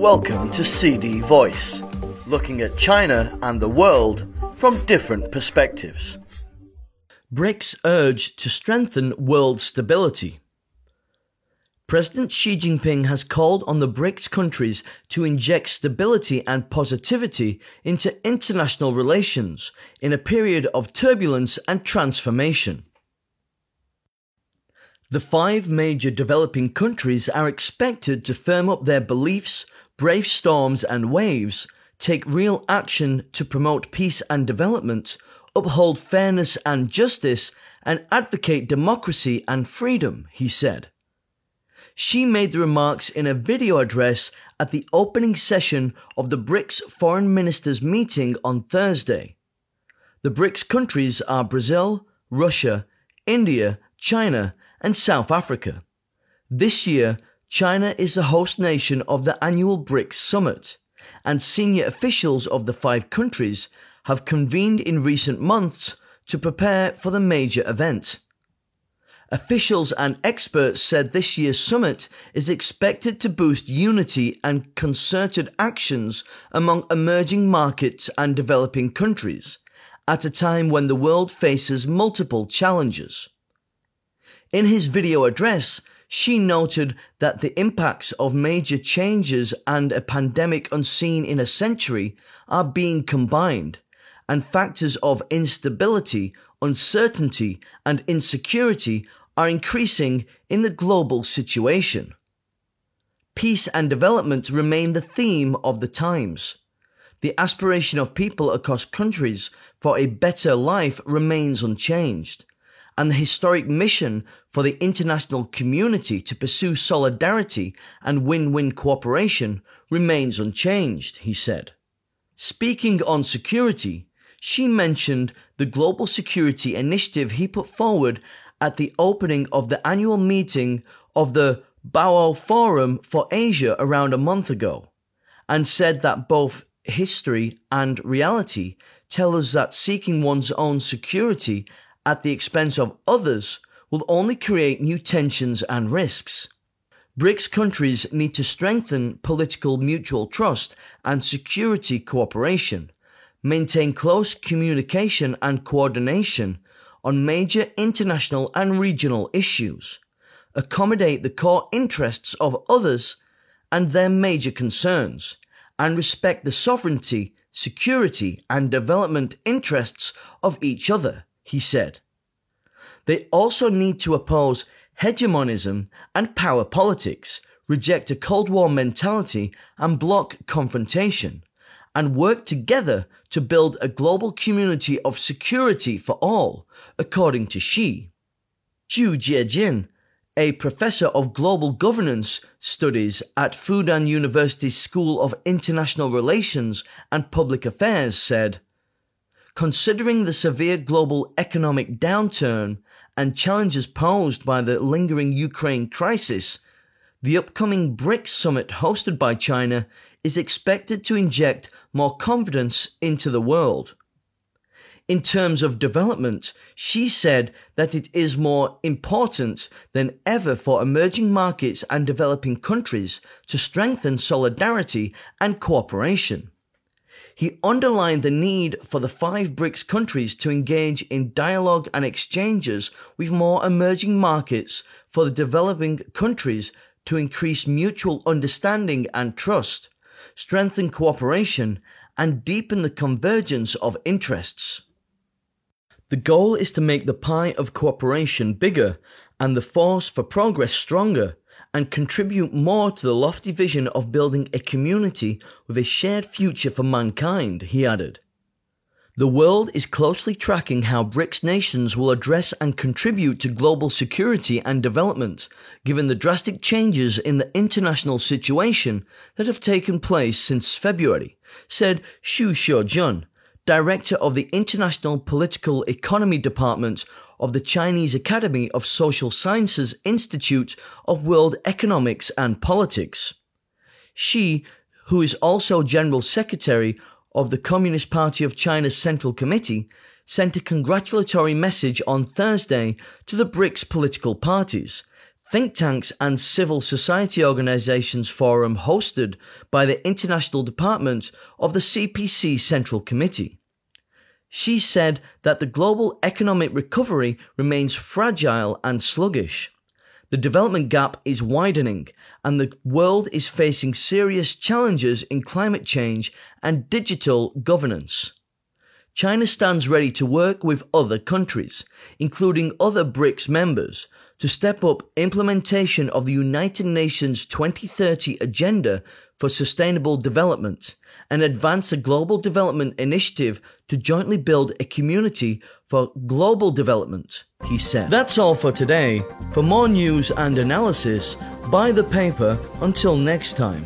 Welcome to CD Voice, looking at China and the world from different perspectives. BRICS urge to strengthen world stability. President Xi Jinping has called on the BRICS countries to inject stability and positivity into international relations in a period of turbulence and transformation. The five major developing countries are expected to firm up their beliefs, brave storms and waves, take real action to promote peace and development, uphold fairness and justice, and advocate democracy and freedom, he said. Xi made the remarks in a video address at the opening session of the BRICS foreign ministers meeting on Thursday. The BRICS countries are Brazil, Russia, India, China, and South Africa. This year, China is the host nation of the annual BRICS summit, and senior officials of the five countries have convened in recent months to prepare for the major event. Officials and experts said this year's summit is expected to boost unity and concerted actions among emerging markets and developing countries at a time when the world faces multiple challenges. In his video address, Xi noted that the impacts of major changes and a pandemic unseen in a century are being combined, and factors of instability, uncertainty, and insecurity are increasing in the global situation. Peace and development remain the theme of the times. The aspiration of people across countries for a better life remains unchanged and the historic mission for the international community to pursue solidarity and win-win cooperation remains unchanged, he said. Speaking on security, Xi mentioned the global security initiative he put forward at the opening of the annual meeting of the Boao Forum for Asia around a month ago, and said that both history and reality tell us that seeking one's own security at the expense of others will only create new tensions and risks. BRICS countries need to strengthen political mutual trust and security cooperation, maintain close communication and coordination on major international and regional issues, accommodate the core interests of others and their major concerns, and respect the sovereignty, security, and development interests of each other he said. They also need to oppose hegemonism and power politics, reject a Cold War mentality and block confrontation, and work together to build a global community of security for all, according to Xi. Zhu Jiejin, a professor of global governance studies at Fudan University's School of International Relations and Public Affairs, said, Considering the severe global economic downturn and challenges posed by the lingering Ukraine crisis, the upcoming BRICS summit hosted by China is expected to inject more confidence into the world. In terms of development, Xi said that it is more important than ever for emerging markets and developing countries to strengthen solidarity and cooperation. He underlined the need for the five BRICS countries to engage in dialogue and exchanges with more emerging markets for the developing countries to increase mutual understanding and trust, strengthen cooperation, and deepen the convergence of interests. The goal is to make the pie of cooperation bigger and the force for progress stronger and contribute more to the lofty vision of building a community with a shared future for mankind, he added. The world is closely tracking how BRICS nations will address and contribute to global security and development, given the drastic changes in the international situation that have taken place since February, said Xu Xiujun, director of the International Political Economy Department of the Chinese Academy of Social Sciences Institute of World Economics and Politics. Xi, who is also General Secretary of the Communist Party of China's Central Committee, sent a congratulatory message on Thursday to the BRICS political parties, think tanks and civil society organizations forum hosted by the International Department of the CPC Central Committee. Xi said that the global economic recovery remains fragile and sluggish. The development gap is widening, and the world is facing serious challenges in climate change and digital governance. China stands ready to work with other countries, including other BRICS members, to step up implementation of the United Nations 2030 Agenda for Sustainable Development and advance a global development initiative to jointly build a community for global development, he said. That's all for today. For more news and analysis, buy the paper. Until next time.